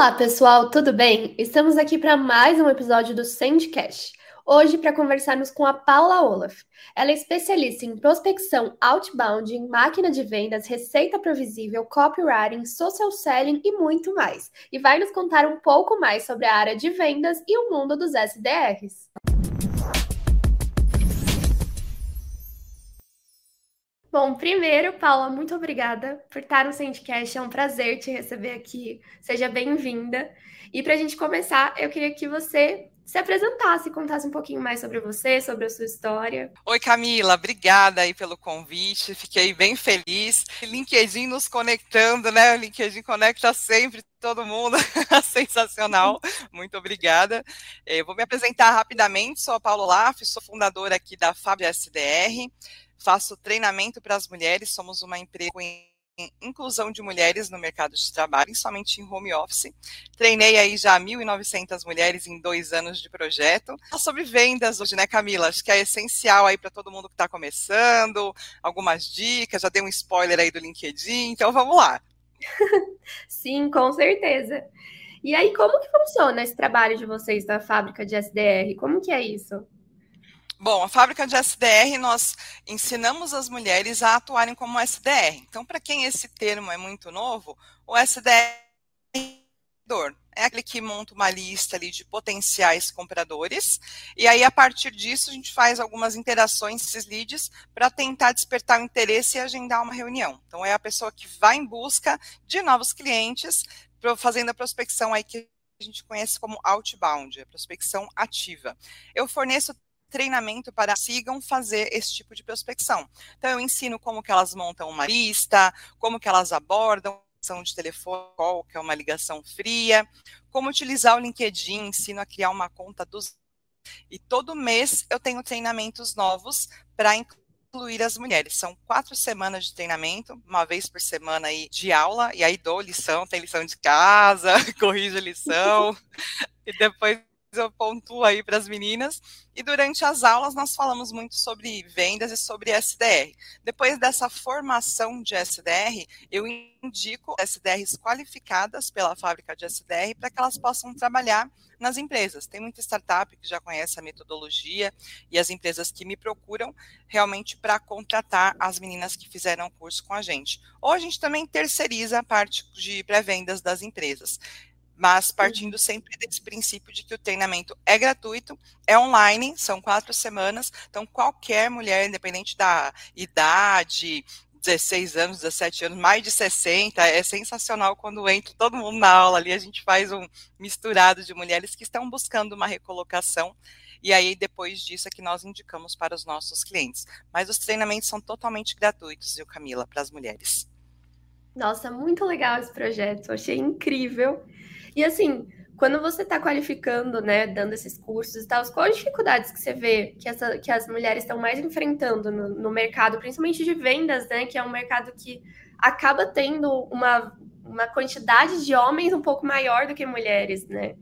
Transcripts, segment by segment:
Olá, pessoal, tudo bem? Estamos aqui para mais um episódio do Sandcast. Hoje para conversarmos com a Paula Olaf. Ela é especialista em prospecção outbound, máquina de vendas, receita provisível, copywriting, social selling e muito mais. E vai nos contar um pouco mais sobre a área de vendas e o mundo dos SDRs. Bom, primeiro, Paula, muito obrigada por estar no Sandcast. É um prazer te receber aqui. Seja bem-vinda. E para a gente começar, eu queria que você se apresentasse, contasse um pouquinho mais sobre você, sobre a sua história. Oi, Camila, obrigada aí pelo convite. Fiquei bem feliz. LinkedIn nos conectando, né? O LinkedIn conecta sempre todo mundo. Sensacional. Muito obrigada. Eu vou me apresentar rapidamente. Sou a Paulo Laff, sou fundadora aqui da Fábio SDR faço treinamento para as mulheres, somos uma empresa com inclusão de mulheres no mercado de trabalho, somente em home office. Treinei aí já 1.900 mulheres em dois anos de projeto. Sobre vendas hoje, né, Camila? Acho que é essencial aí para todo mundo que está começando, algumas dicas, já dei um spoiler aí do LinkedIn, então vamos lá. Sim, com certeza. E aí, como que funciona esse trabalho de vocês da fábrica de SDR? Como que é isso? Bom, a fábrica de SDR, nós ensinamos as mulheres a atuarem como SDR. Então, para quem esse termo é muito novo, o SDR é aquele que monta uma lista ali de potenciais compradores, e aí a partir disso a gente faz algumas interações esses leads para tentar despertar o interesse e agendar uma reunião. Então é a pessoa que vai em busca de novos clientes, fazendo a prospecção aí que a gente conhece como outbound, a prospecção ativa. Eu forneço treinamento para sigam fazer esse tipo de prospecção. Então, eu ensino como que elas montam uma lista, como que elas abordam de telefone, que é uma ligação fria, como utilizar o LinkedIn, ensino a criar uma conta dos e todo mês eu tenho treinamentos novos para incluir as mulheres. São quatro semanas de treinamento, uma vez por semana aí de aula, e aí dou lição, tem lição de casa, corrijo a lição, e depois eu pontuo aí para as meninas. E durante as aulas nós falamos muito sobre vendas e sobre SDR. Depois dessa formação de SDR, eu indico SDRs qualificadas pela fábrica de SDR para que elas possam trabalhar nas empresas. Tem muita startup que já conhece a metodologia e as empresas que me procuram realmente para contratar as meninas que fizeram o curso com a gente. Ou a gente também terceiriza a parte de pré-vendas das empresas mas partindo sempre desse princípio de que o treinamento é gratuito, é online, são quatro semanas, então qualquer mulher, independente da idade, 16 anos, 17 anos, mais de 60, é sensacional quando entra todo mundo na aula ali, a gente faz um misturado de mulheres que estão buscando uma recolocação, e aí depois disso é que nós indicamos para os nossos clientes. Mas os treinamentos são totalmente gratuitos, viu, Camila, para as mulheres. Nossa, muito legal esse projeto, achei incrível. E assim, quando você está qualificando, né, dando esses cursos e tal, quais dificuldades que você vê que, essa, que as mulheres estão mais enfrentando no, no, mercado, principalmente de vendas, né, que é um mercado que acaba tendo uma, uma quantidade de homens um pouco maior do que mulheres, né?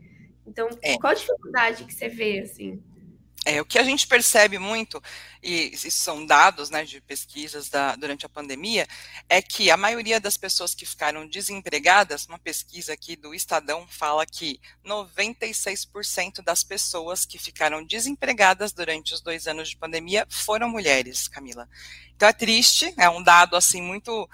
Então, é. qual dificuldade que você vê, assim? É, o que a gente percebe muito, e isso são dados né, de pesquisas da, durante a pandemia, é que a maioria das pessoas que ficaram desempregadas, uma pesquisa aqui do Estadão fala que 96% das pessoas que ficaram desempregadas durante os dois anos de pandemia foram mulheres, Camila. Então é triste, é um dado assim muito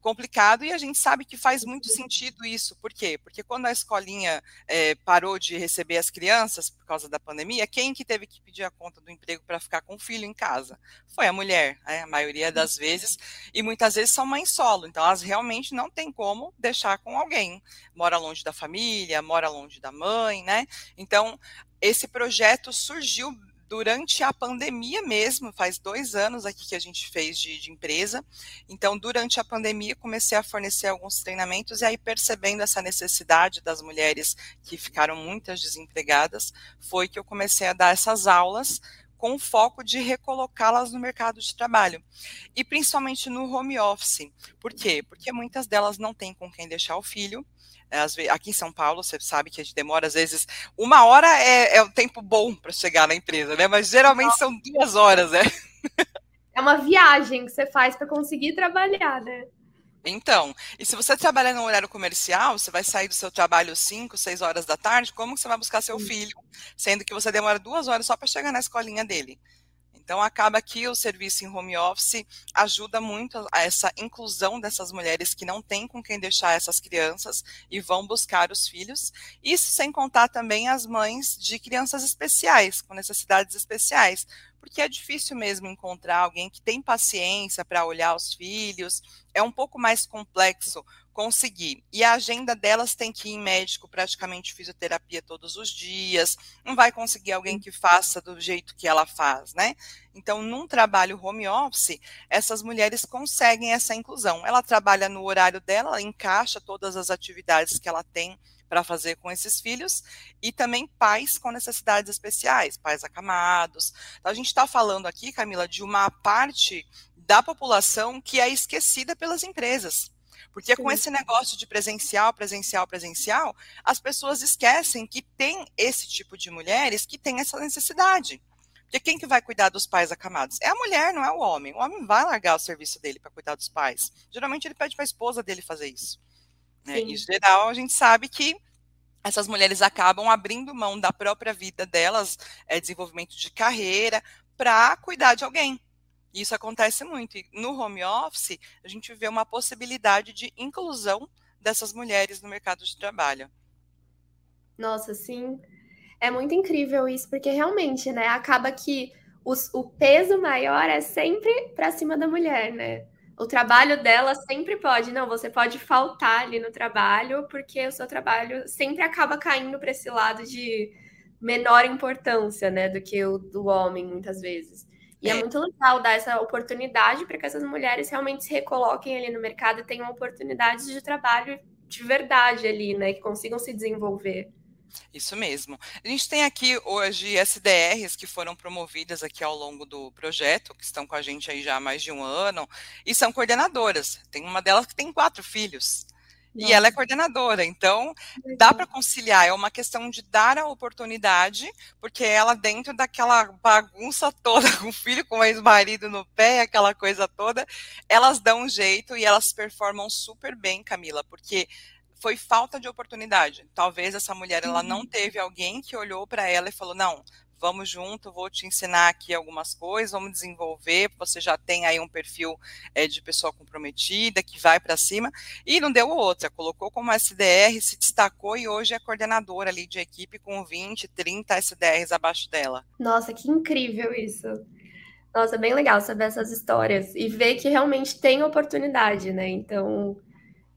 complicado e a gente sabe que faz muito sentido isso. Por quê? Porque quando a escolinha é, parou de receber as crianças por causa da pandemia, quem que teve que pedir a conta do emprego para ficar com o filho em casa? Foi a mulher, né? a maioria das vezes, e muitas vezes são mães solo, então elas realmente não têm como deixar com alguém. Mora longe da família, mora longe da mãe, né? Então, esse projeto surgiu durante a pandemia mesmo, faz dois anos aqui que a gente fez de, de, empresa. Então, durante a pandemia, comecei a fornecer alguns treinamentos e aí, percebendo essa necessidade das mulheres que ficaram muitas desempregadas, foi que eu comecei a dar essas aulas com o foco de recolocá-las no mercado de trabalho. E principalmente no home office. Por quê? Porque muitas delas não têm com quem deixar o filho, aqui em São Paulo, você sabe que a gente demora, às vezes, uma hora é, é o tempo bom para chegar na empresa, né? Mas geralmente são duas horas, né? É uma viagem que você faz para conseguir trabalhar, né? Então, e se você trabalha no horário comercial, você vai sair do seu trabalho 5, 6 horas da tarde, como que você vai buscar seu filho, sendo que você demora duas horas só para chegar na escolinha dele? Então, acaba que o serviço em home office ajuda muito a essa inclusão dessas mulheres que não têm com quem deixar essas crianças e vão buscar os filhos. Isso sem contar também as mães de crianças especiais, com necessidades especiais, porque é difícil mesmo encontrar alguém que tem paciência para olhar os filhos, é um pouco mais complexo conseguir. E a agenda delas tem que ir em médico, praticamente fisioterapia todos os dias, não vai conseguir alguém que faça do jeito que ela faz, né? Então, num trabalho home office, essas mulheres conseguem essa inclusão. Ela trabalha no horário dela, ela encaixa todas as atividades que ela tem para fazer com esses filhos e também pais com necessidades especiais, pais acamados. Então, a gente está falando aqui, Camila, de uma parte da população que é esquecida pelas empresas. Porque com esse negócio de presencial, presencial, presencial, as pessoas esquecem que tem esse tipo de mulheres que tem essa necessidade. Porque quem que vai cuidar dos pais acamados? É a mulher, não é o homem. O homem vai largar o serviço dele para cuidar dos pais. Geralmente ele pede para a esposa dele fazer isso. Né? Em geral, a gente sabe que essas mulheres acabam abrindo mão da própria vida delas, é, desenvolvimento de carreira, para cuidar de alguém. Isso acontece muito. E no home office, a gente vê uma possibilidade de inclusão dessas mulheres no mercado de trabalho. Nossa, sim. É muito incrível isso, porque realmente, né, acaba que os, o peso maior é sempre para cima da mulher, né? O trabalho dela sempre pode, não, você pode faltar ali no trabalho, porque o seu trabalho sempre acaba caindo para esse lado de menor importância, né, do que o do homem, muitas vezes. E é, é muito legal dar essa oportunidade para que essas mulheres realmente se recoloquem ali no mercado e tenham oportunidades de trabalho de verdade ali, né, que consigam se desenvolver. Isso mesmo. A gente tem aqui hoje SDRs que foram promovidas aqui ao longo do projeto, que estão com a gente aí já há mais de um ano, e são coordenadoras. Tem uma delas que tem quatro filhos. Nossa. E ela é coordenadora, então dá para conciliar. É uma questão de dar a oportunidade, porque ela, dentro daquela bagunça toda, com o filho, com o ex-marido no pé, aquela coisa toda, elas dão um jeito e elas performam super bem, Camila, porque foi falta de oportunidade. Talvez essa mulher ela não uhum. teve alguém que olhou para ela e falou: "Não, vamos junto, vou te ensinar aqui algumas coisas, vamos desenvolver, você já tem aí um perfil é, de pessoa comprometida, que vai para cima, e não deu outra, colocou como SDR, se destacou e hoje é coordenadora ali de equipe com 20, 30 SDRs abaixo dela. Nossa, que incrível isso. Nossa, é bem legal saber essas histórias e ver que realmente tem oportunidade, né? Então,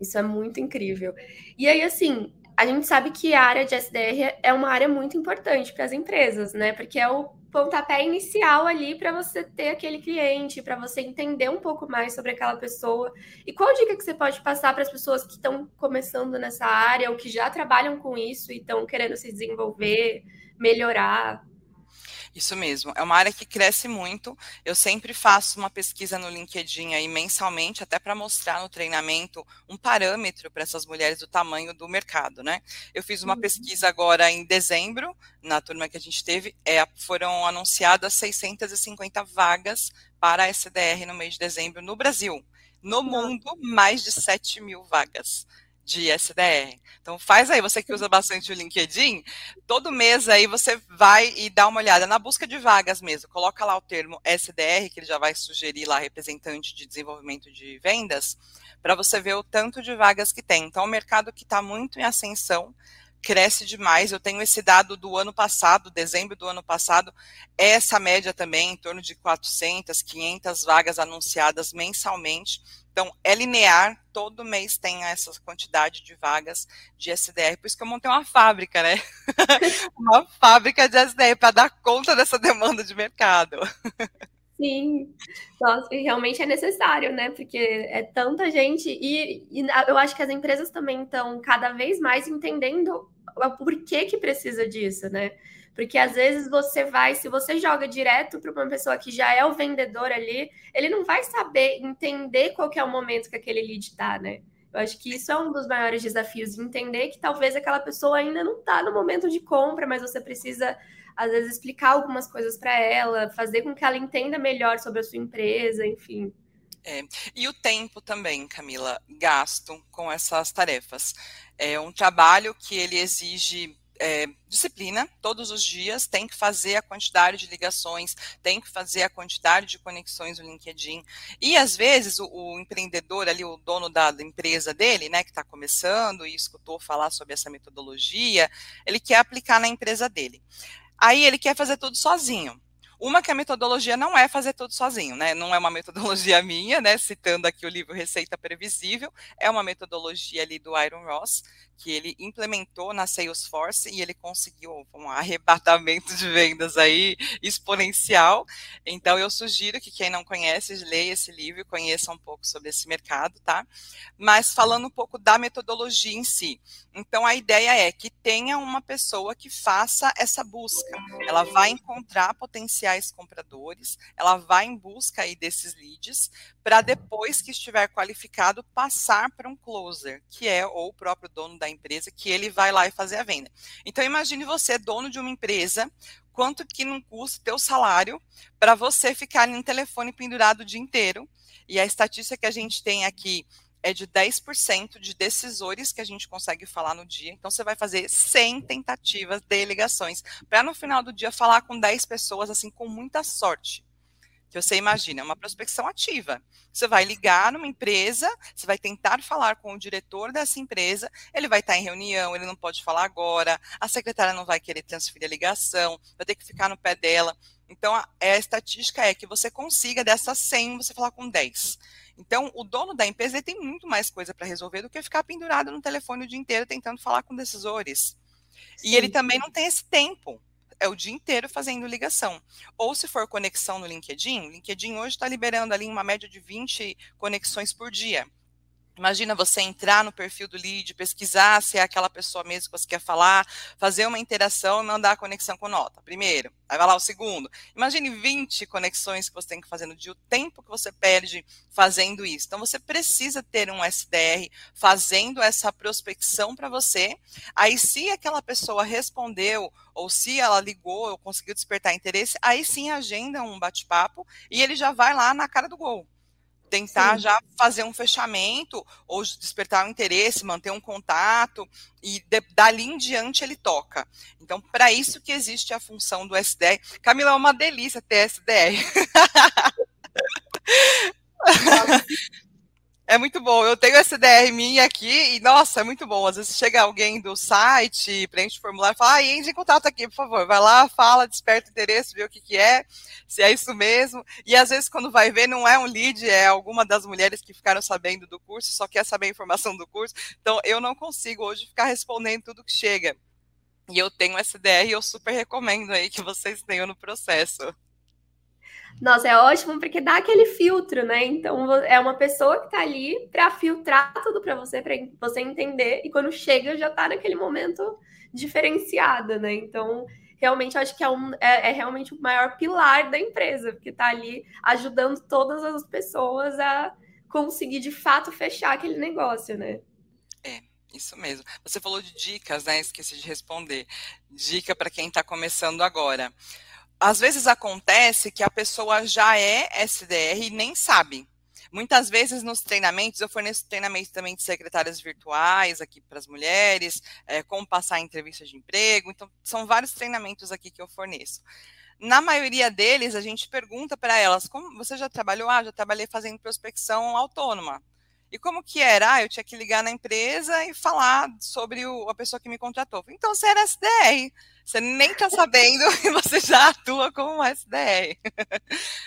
isso é muito incrível. E aí, assim, a gente sabe que a área de SDR é uma área muito importante para as empresas, né? Porque é o pontapé inicial ali para você ter aquele cliente, para você entender um pouco mais sobre aquela pessoa. E qual dica que você pode passar para as pessoas que estão começando nessa área ou que já trabalham com isso e estão querendo se desenvolver, melhorar? Isso mesmo, é uma área que cresce muito. Eu sempre faço uma pesquisa no LinkedIn aí mensalmente, até para mostrar no treinamento um parâmetro para essas mulheres do tamanho do mercado, né? Eu fiz uma uhum. pesquisa agora em dezembro, na turma que a gente teve, é, foram anunciadas 650 vagas para a SDR no mês de dezembro no Brasil. No mundo, mais de 7 mil vagas de SDR. Então faz aí, você que usa bastante o LinkedIn, todo mês aí você vai e dá uma olhada na busca de vagas mesmo. Coloca lá o termo SDR, que ele já vai sugerir lá representante de desenvolvimento de vendas, para você ver o tanto de vagas que tem. Então, um mercado que está muito em ascensão, cresce demais. Eu tenho esse dado do ano passado, dezembro do ano passado, essa média também, em torno de 400, 500 vagas anunciadas mensalmente. Então, é linear, todo mês tem essa quantidade de vagas de SDR, por isso que eu montei uma fábrica, né? uma fábrica de SDR para dar conta dessa demanda de mercado. Sim, nossa, realmente é necessário, né? Porque é tanta gente, e, e eu acho que as empresas também estão cada vez mais entendendo o porquê que precisa disso, né? Porque às vezes você vai, se você joga direto para uma pessoa que já é o vendedor ali, ele não vai saber entender qual é o momento que aquele lead está, né? Eu acho que isso é um dos maiores desafios, de entender que talvez aquela pessoa ainda não está no momento de compra, mas você precisa, às vezes, explicar algumas coisas para ela, fazer com que ela entenda melhor sobre a sua empresa, enfim. É, e o tempo também, Camila, gasto com essas tarefas. É um trabalho que ele exige é, disciplina todos os dias, tem que fazer a quantidade de ligações, tem que fazer a quantidade de conexões no LinkedIn. E às vezes o, o empreendedor ali, o dono da, da empresa dele, né, que está começando e escutou falar sobre essa metodologia, ele quer aplicar na empresa dele. Aí ele quer fazer tudo sozinho. Uma que a metodologia não é fazer tudo sozinho, né? Não é uma metodologia minha, né? Citando aqui o livro Receita Previsível, é uma metodologia ali do Iron Ross, que ele implementou na Salesforce e ele conseguiu um arrebatamento de vendas aí exponencial. Então eu sugiro que quem não conhece, leia esse livro e conheça um pouco sobre esse mercado, tá? Mas falando um pouco da metodologia em si. Então a ideia é que tenha uma pessoa que faça essa busca. Ela vai encontrar potenciais compradores, ela vai em busca aí desses leads, para depois que estiver qualificado, passar para um closer, que é ou o próprio dono da empresa, que ele vai lá e fazer a venda. Então imagine você, dono de uma empresa, quanto que não custa teu salário para você ficar no telefone pendurado o dia inteiro. E a estatística que a gente tem aqui é de 10% de decisores que a gente consegue falar no dia. Então, você vai fazer 100 tentativas de ligações, para no final do dia falar com 10 pessoas, assim, com muita sorte. Que você imagina, é uma prospecção ativa. Você vai ligar numa empresa, você vai tentar falar com o diretor dessa empresa, ele vai estar em reunião, ele não pode falar agora, a secretária não vai querer transferir a ligação, vai ter que ficar no pé dela. Então, a, a estatística é que você consiga dessas 100, você falar com 10. Então, o dono da empresa tem muito mais coisa para resolver do que ficar pendurado no telefone o dia inteiro tentando falar com decisores. Sim. E ele também não tem esse tempo. É o dia inteiro fazendo ligação. Ou se for conexão no LinkedIn, o LinkedIn hoje está liberando ali uma média de 20 conexões por dia. Imagina você entrar no perfil do lead, pesquisar se é aquela pessoa mesmo que você quer falar, fazer uma interação e mandar a conexão com nota. Primeiro. Aí vai lá o segundo. Imagine 20 conexões que você tem que fazer no dia, o tempo que você perde fazendo isso. Então, você precisa ter um SDR fazendo essa prospecção para você. Aí, se aquela pessoa respondeu, ou se ela ligou, ou conseguiu despertar interesse, aí sim agenda um bate-papo e ele já vai lá na cara do gol tentar Sim. já fazer um fechamento ou despertar o um interesse, manter um contato e de, dali em diante ele toca. Então, para isso que existe a função do SDR. Camila, é uma delícia ter SDR. É muito bom. Eu tenho essa DR minha aqui e, nossa, é muito bom. Às vezes chega alguém do site, preenche o formulário e fala, ah, entre em contato aqui, por favor. Vai lá, fala, desperta interesse, vê o que, que é, se é isso mesmo. E às vezes, quando vai ver, não é um lead, é alguma das mulheres que ficaram sabendo do curso, só quer saber a informação do curso. Então, eu não consigo hoje ficar respondendo tudo que chega. E eu tenho SDR e eu super recomendo aí que vocês tenham no processo. Nossa, é ótimo porque dá aquele filtro, né? Então é uma pessoa que tá ali para filtrar tudo para você, para você entender, e quando chega já tá naquele momento diferenciado, né? Então, realmente acho que é, um, é, é realmente o maior pilar da empresa, porque tá ali ajudando todas as pessoas a conseguir de fato fechar aquele negócio, né? É. Isso mesmo. Você falou de dicas, né? Esqueci de responder. Dica para quem está começando agora às vezes acontece que a pessoa já é SDR e nem sabe. Muitas vezes nos treinamentos, eu forneço treinamento também de secretárias virtuais aqui para as mulheres, é, como passar em entrevista de emprego. Então, são vários treinamentos aqui que eu forneço. Na maioria deles, a gente pergunta para elas: como você já trabalhou? Ah, já trabalhei fazendo prospecção autônoma. E como que era? Ah, eu tinha que ligar na empresa e falar sobre o, a pessoa que me contratou. Então, você era SDR. Você nem está sabendo e você já atua como um SDR.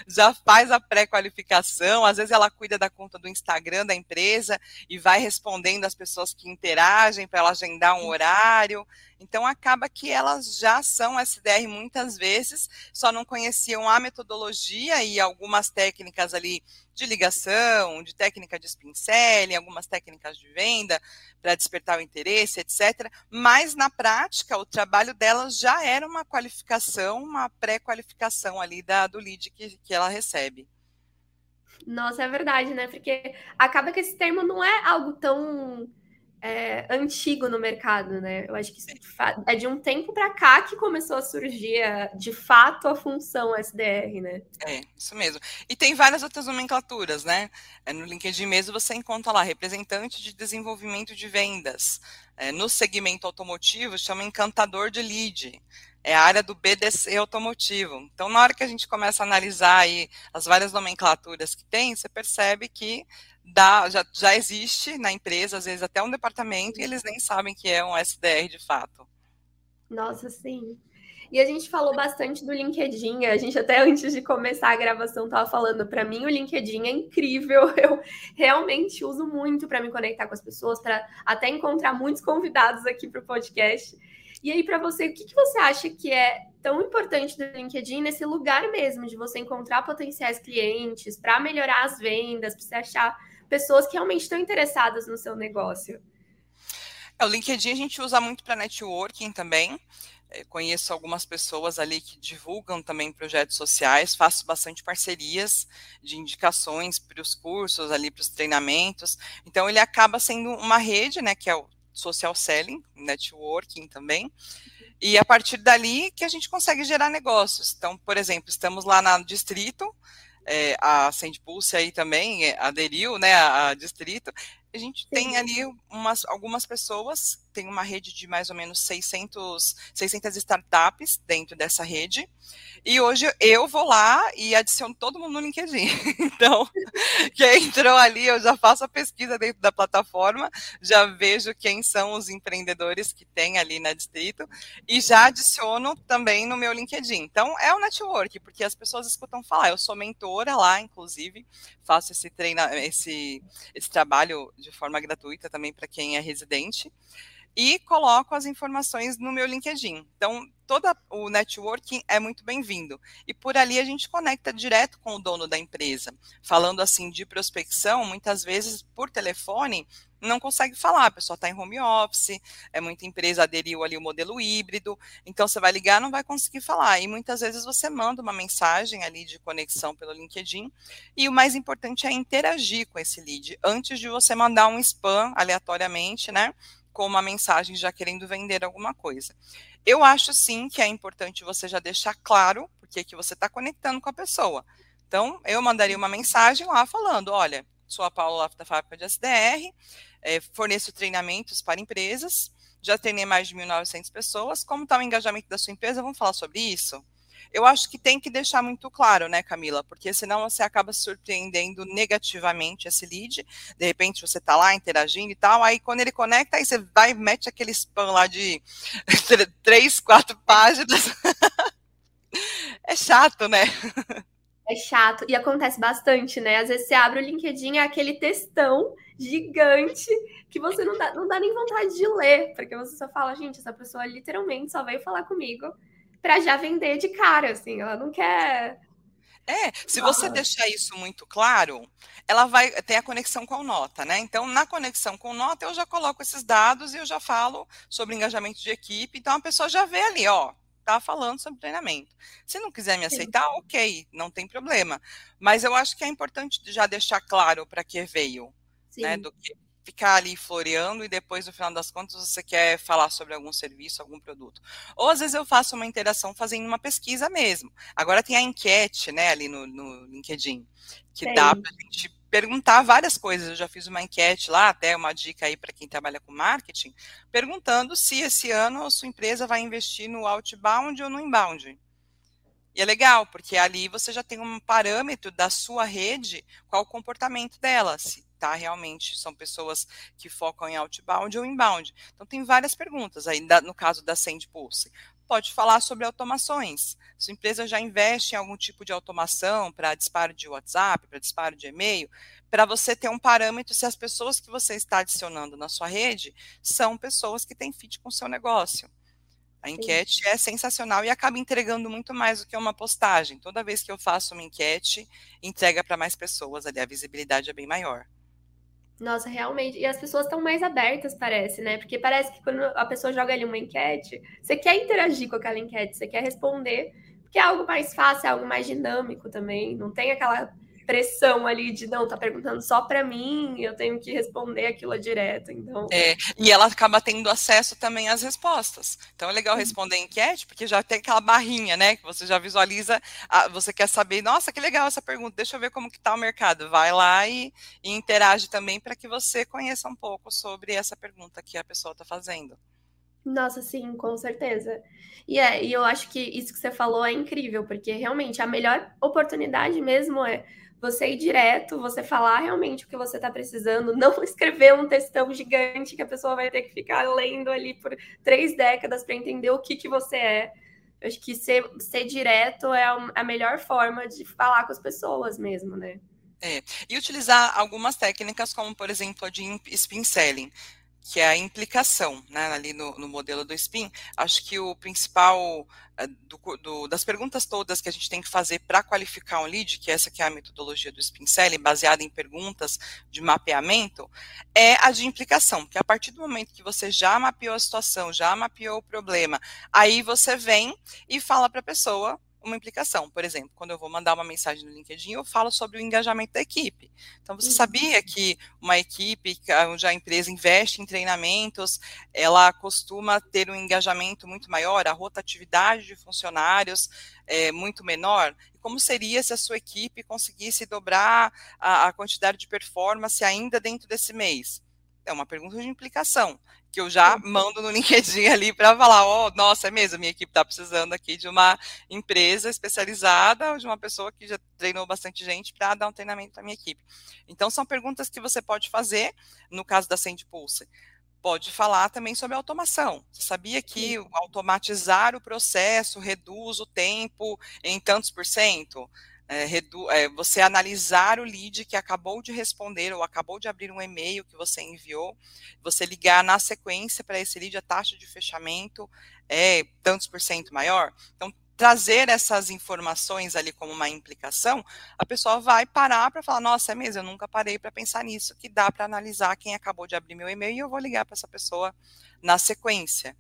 já faz a pré-qualificação, às vezes ela cuida da conta do Instagram da empresa e vai respondendo as pessoas que interagem para ela agendar um horário. Então acaba que elas já são SDR muitas vezes, só não conheciam a metodologia e algumas técnicas ali de ligação, de técnica de spin selling, algumas técnicas de venda para despertar o interesse, etc. Mas na prática, o trabalho delas já era uma qualificação, uma pré-qualificação ali da, do lead que, que ela recebe. Nossa, é verdade, né? Porque acaba que esse termo não é algo tão é, antigo no mercado, né? Eu acho que é de um tempo para cá que começou a surgir, de fato, a função SDR, né? É, isso mesmo. E tem várias outras nomenclaturas, né? É, no LinkedIn mesmo você encontra lá representante de desenvolvimento de vendas. É, no segmento automotivo chama encantador de lead. É a área do BDC automotivo. Então, na hora que a gente começa a analisar aí as várias nomenclaturas que tem, você percebe que dá, já, já existe na empresa, às vezes até um departamento, e eles nem sabem que é um SDR de fato. Nossa, sim. E a gente falou bastante do LinkedIn. A gente até antes de começar a gravação estava falando. Para mim, o LinkedIn é incrível. Eu realmente uso muito para me conectar com as pessoas, para até encontrar muitos convidados aqui para o podcast. E aí, para você, o que, que você acha que é tão importante do LinkedIn nesse lugar mesmo de você encontrar potenciais clientes, para melhorar as vendas, para você achar pessoas que realmente estão interessadas no seu negócio? É, o LinkedIn a gente usa muito para networking também. Eu é, conheço algumas pessoas ali que divulgam também projetos sociais, faço bastante parcerias de indicações para os cursos ali, para os treinamentos. Então ele acaba sendo uma rede, né, que é o social selling, networking também. E a partir dali que a gente consegue gerar negócios. Então, por exemplo, estamos lá no distrito, é, a Sendpulse aí também é, aderiu, né, a, a distrito, a gente Sim. tem ali umas, algumas pessoas, tem uma rede de mais ou menos 600, 600 startups dentro dessa rede, e hoje eu vou lá e adiciono todo mundo no LinkedIn. Então, quem entrou ali, eu já faço a pesquisa dentro da plataforma, já vejo quem são os empreendedores que tem ali na distrito e já adiciono também no meu LinkedIn. Então, é o network, porque as pessoas escutam falar. Eu sou mentora lá, inclusive, faço esse treino, esse, esse trabalho de forma gratuita também para quem é residente e coloco as informações no meu LinkedIn. Então, todo o networking é muito bem-vindo. E por ali a gente conecta direto com o dono da empresa. Falando assim de prospecção, muitas vezes por telefone não consegue falar, a pessoa está em home office, é muita empresa aderiu ali o modelo híbrido, então você vai ligar, não vai conseguir falar. E muitas vezes você manda uma mensagem ali de conexão pelo LinkedIn, e o mais importante é interagir com esse lead, antes de você mandar um spam aleatoriamente, né? Com uma mensagem já querendo vender alguma coisa. Eu acho sim que é importante você já deixar claro porque que você está conectando com a pessoa. Então, eu mandaria uma mensagem lá falando: olha, sou a Paula da fábrica de SDR, é, forneço treinamentos para empresas, já treinei mais de 1.900 pessoas. Como está o engajamento da sua empresa? Vamos falar sobre isso? Eu acho que tem que deixar muito claro, né, Camila? Porque senão você acaba surpreendendo negativamente esse lead. De repente você está lá interagindo e tal, aí quando ele conecta, aí você vai e mete aquele spam lá de três, quatro páginas. é chato, né? É chato e acontece bastante, né? Às vezes você abre o LinkedIn, é aquele textão gigante que você não dá, não dá nem vontade de ler, porque você só fala, gente, essa pessoa literalmente só veio falar comigo para já vender de cara, assim, ela não quer. É, se você deixar isso muito claro, ela vai ter a conexão com nota, né? Então, na conexão com nota, eu já coloco esses dados e eu já falo sobre engajamento de equipe. Então, a pessoa já vê ali, ó, tá falando sobre treinamento. Se não quiser me aceitar, Sim. ok, não tem problema. Mas eu acho que é importante já deixar claro para que veio, né? Sim. né? Do que ficar ali floreando e depois, no final das contas, você quer falar sobre algum serviço, algum produto. Ou às vezes eu faço uma interação fazendo uma pesquisa mesmo. Agora tem a enquete, né, ali no, no LinkedIn, que Sim. dá para a gente perguntar várias coisas. Eu já fiz uma enquete lá, até uma dica aí para quem trabalha com marketing, perguntando se esse ano a sua empresa vai investir no outbound ou no inbound. E é legal, porque ali você já tem um parâmetro da sua rede, qual o comportamento dela, se tá realmente são pessoas que focam em outbound ou inbound. Então tem várias perguntas aí no caso da Send Pulse. Pode falar sobre automações. Sua empresa já investe em algum tipo de automação para disparo de WhatsApp, para disparo de e-mail, para você ter um parâmetro se as pessoas que você está adicionando na sua rede são pessoas que têm fit com o seu negócio. A enquete Sim. é sensacional e acaba entregando muito mais do que uma postagem. Toda vez que eu faço uma enquete, entrega para mais pessoas, ali a visibilidade é bem maior. Nossa, realmente. E as pessoas estão mais abertas, parece, né? Porque parece que quando a pessoa joga ali uma enquete, você quer interagir com aquela enquete, você quer responder, porque é algo mais fácil, é algo mais dinâmico também. Não tem aquela pressão ali de não, tá perguntando só para mim, eu tenho que responder aquilo direto, então. É, e ela acaba tendo acesso também às respostas. Então é legal responder enquete, porque já tem aquela barrinha, né, que você já visualiza, você quer saber, nossa, que legal essa pergunta, deixa eu ver como que tá o mercado. Vai lá e, e interage também para que você conheça um pouco sobre essa pergunta que a pessoa está fazendo. Nossa, sim, com certeza. E, é, e eu acho que isso que você falou é incrível, porque realmente a melhor oportunidade mesmo é você ir direto, você falar realmente o que você está precisando, não escrever um textão gigante que a pessoa vai ter que ficar lendo ali por três décadas para entender o que, que você é. Eu acho que ser, ser direto é a melhor forma de falar com as pessoas mesmo, né? É, e utilizar algumas técnicas, como por exemplo a de spin selling que é a implicação, né, ali no, no, modelo do SPIN, acho que o principal eh, do, do, das perguntas todas que a gente tem que fazer para qualificar um lead, que essa que é a metodologia do Spin Selling, baseada em perguntas de mapeamento, é a de implicação, porque a partir do momento que você já mapeou a situação, já mapeou o problema, aí você vem e fala para a pessoa uma implicação. Por exemplo, quando eu vou mandar uma mensagem no LinkedIn, eu falo sobre o engajamento da equipe. Então, você uhum. sabia que uma equipe onde a empresa investe em treinamentos, ela costuma ter um engajamento muito maior, a rotatividade de funcionários é muito menor? E como seria se a sua equipe conseguisse dobrar a, a quantidade de performance ainda dentro desse mês? É uma pergunta de implicação que eu já mando no LinkedIn ali para falar, ó, oh, nossa, é mesmo, minha equipe está precisando aqui de uma empresa especializada ou de uma pessoa que já treinou bastante gente para dar um treinamento para minha equipe. Então, são perguntas que você pode fazer, no caso da Send Pulse. Pode falar também sobre automação. Você sabia que automatizar o processo reduz o tempo em tantos por cento? É, é, você analisar o lead que acabou de responder ou acabou de abrir um e-mail que você enviou, você ligar na sequência para esse lead a taxa de fechamento é tantos por cento maior. Então, trazer essas informações ali como uma implicação, a pessoa vai parar para falar, nossa, é mesmo, eu nunca parei para pensar nisso, que dá para analisar quem acabou de abrir meu e-mail e eu vou ligar para essa pessoa na sequência.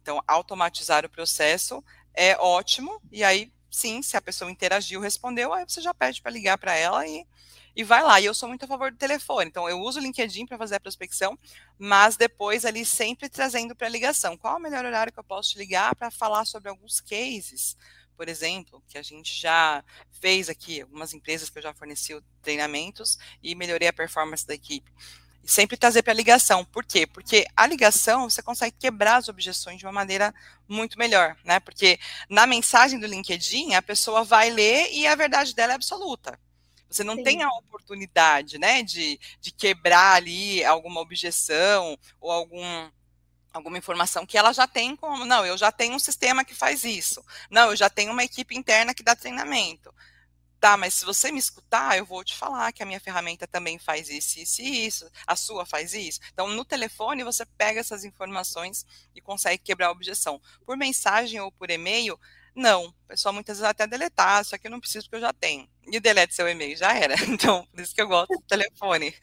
Então, automatizar o processo é ótimo, e aí sim, se a pessoa interagiu, respondeu, aí você já pede para ligar para ela e, e vai lá. E eu sou muito a favor do telefone, então eu uso o LinkedIn para fazer a prospecção, mas depois ali sempre trazendo para ligação. Qual o melhor horário que eu posso te ligar para falar sobre alguns cases? Por exemplo, que a gente já fez aqui, algumas empresas que eu já forneci treinamentos e melhorei a performance da equipe sempre trazer para a ligação. Por quê? Porque a ligação você consegue quebrar as objeções de uma maneira muito melhor, né? Porque na mensagem do LinkedIn a pessoa vai ler e a verdade dela é absoluta. Você não Sim. tem a oportunidade, né, de, de quebrar ali alguma objeção ou algum alguma informação que ela já tem como, não, eu já tenho um sistema que faz isso. Não, eu já tenho uma equipe interna que dá treinamento tá, mas se você me escutar, eu vou te falar que a minha ferramenta também faz isso, isso e isso, a sua faz isso. Então, no telefone, você pega essas informações e consegue quebrar a objeção. Por mensagem ou por e-mail, não. O pessoal muitas vezes até deletar, só que eu não preciso porque eu já tenho. E delete seu e-mail, já era. Então, por isso que eu gosto do telefone.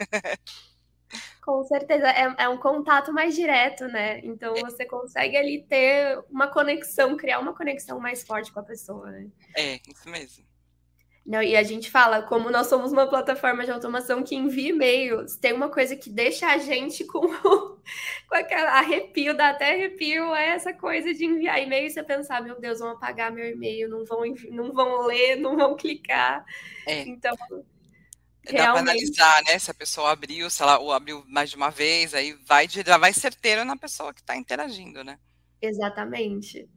Com certeza, é, é, um contato mais direto, né? Então é. você consegue ali ter uma conexão, criar uma conexão mais forte com a pessoa, né? É, isso mesmo. Não, e a gente fala, como nós somos uma plataforma de automação que envia e-mails, tem uma coisa que deixa a gente com, com aquele arrepio, dá até arrepio, é essa coisa de enviar e-mail e você pensar, meu Deus, vão apagar meu e-mail, não vão, não vão ler, não vão clicar. É. Então, Dá para analisar, né? Se a pessoa abriu, se ela ou abriu mais de uma vez, aí vai, já vai certeiro na pessoa que está interagindo, né? Exatamente.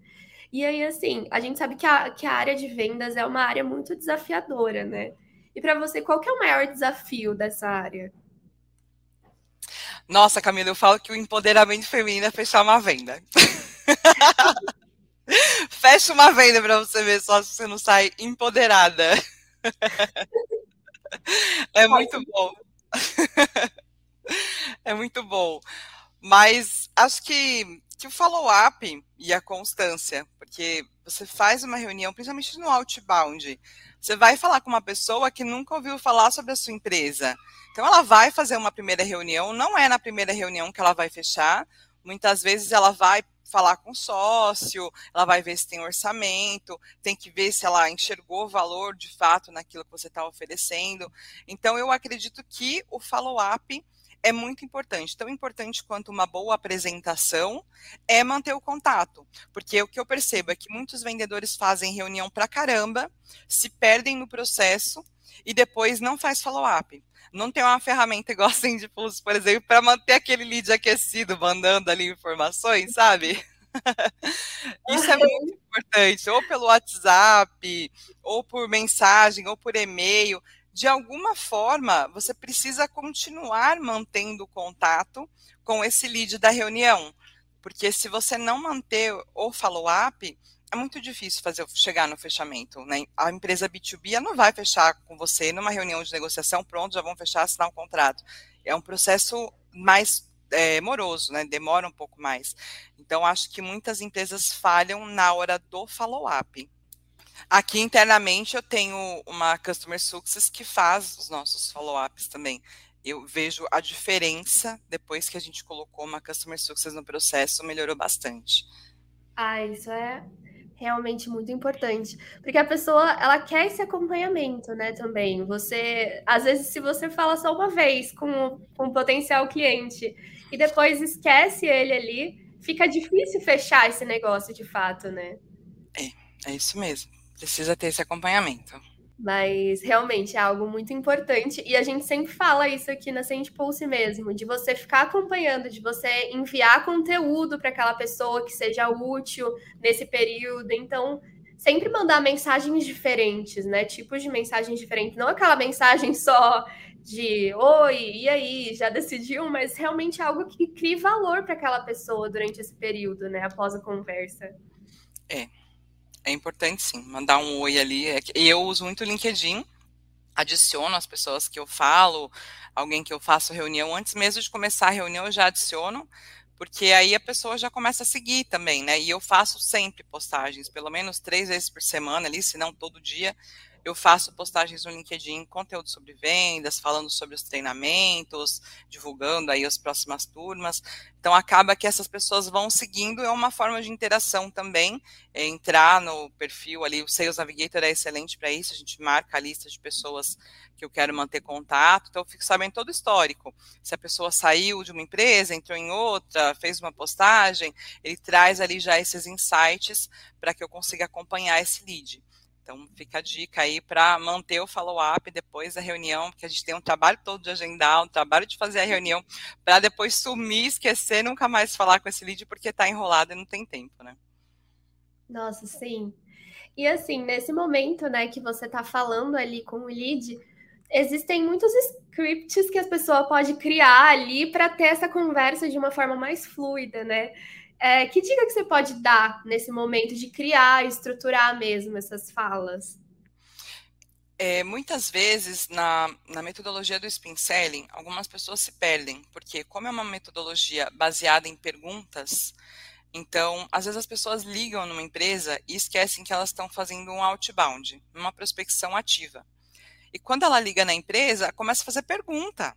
E aí, assim, a gente sabe que a, que a área de vendas é uma área muito desafiadora, né? E para você, qual que é o maior desafio dessa área? Nossa, Camila, eu falo que o empoderamento feminino é fechar uma venda. Fecha uma venda para você ver só se você não sai empoderada. é muito bom. é muito bom. Mas acho que que o follow-up e a constância, porque você faz uma reunião, principalmente no outbound, você vai falar com uma pessoa que nunca ouviu falar sobre a sua empresa. Então, ela vai fazer uma primeira reunião, não é na primeira reunião que ela vai fechar, muitas vezes ela vai falar com o sócio, ela vai ver se tem orçamento, tem que ver se ela enxergou valor de fato naquilo que você está oferecendo. Então, eu acredito que o follow-up é muito importante. Tão importante quanto uma boa apresentação é manter o contato. Porque o que eu percebo é que muitos vendedores fazem reunião para caramba, se perdem no processo e depois não faz follow-up. Não tem uma ferramenta igual a Sendpulse, por exemplo, para manter aquele lead aquecido, mandando ali informações, sabe? Isso é muito importante, ou pelo WhatsApp, ou por mensagem, ou por e-mail de alguma forma, você precisa continuar mantendo contato com esse lead da reunião. Porque se você não manter o follow-up, é muito difícil fazer chegar no fechamento. Né? A empresa B2B não vai fechar com você numa reunião de negociação, pronto, já vão fechar, assinar um contrato. É um processo mais é, moroso, né? demora um pouco mais. Então, acho que muitas empresas falham na hora do follow-up. Aqui internamente eu tenho uma Customer Success que faz os nossos follow-ups também. Eu vejo a diferença depois que a gente colocou uma Customer Success no processo, melhorou bastante. Ah, isso é realmente muito importante, porque a pessoa ela quer esse acompanhamento, né? Também você, às vezes, se você fala só uma vez com, com um potencial cliente e depois esquece ele ali, fica difícil fechar esse negócio de fato, né? É, é isso mesmo precisa ter esse acompanhamento. Mas realmente é algo muito importante e a gente sempre fala isso aqui na Sente Pulse mesmo, de você ficar acompanhando, de você enviar conteúdo para aquela pessoa que seja útil nesse período. Então, sempre mandar mensagens diferentes, né? Tipos de mensagens diferentes, não aquela mensagem só de oi, e aí, já decidiu, mas realmente algo que crie valor para aquela pessoa durante esse período, né? Após a conversa. É, é importante sim, mandar um oi ali. É eu uso muito o LinkedIn, adiciono as pessoas que eu falo, alguém que eu faço reunião, antes mesmo de começar a reunião eu já adiciono, porque aí a pessoa já começa a seguir também, né? E eu faço sempre postagens, pelo menos três vezes por semana ali, se não todo dia, eu faço postagens no LinkedIn, conteúdo sobre vendas, falando sobre os treinamentos, divulgando aí as próximas turmas. Então acaba que essas pessoas vão seguindo, é uma forma de interação também. É entrar no perfil ali, o Sales Navigator é excelente para isso, a gente marca a lista de pessoas que eu quero manter contato, então eu fico sabendo todo o histórico. Se a pessoa saiu de uma empresa, entrou em outra, fez uma postagem, ele traz ali já esses insights para que eu consiga acompanhar esse lead. Então, fica a dica aí para manter o follow-up depois da reunião, porque a gente tem um trabalho todo de agendar, um trabalho de fazer a reunião, para depois sumir, esquecer, nunca mais falar com esse lead, porque está enrolado e não tem tempo, né? Nossa, sim. E assim, nesse momento, né, que você está falando ali com o lead, existem muitos scripts que a pessoa pode criar ali para ter essa conversa de uma forma mais fluida, né? É, que dica que você pode dar nesse momento de criar, estruturar mesmo essas falas? É, muitas vezes, na, na metodologia do spin selling, algumas pessoas se perdem, porque como é uma metodologia baseada em perguntas, então, às vezes as pessoas ligam numa empresa e esquecem que elas estão fazendo um outbound, uma prospecção ativa. E quando ela liga na empresa, começa a fazer pergunta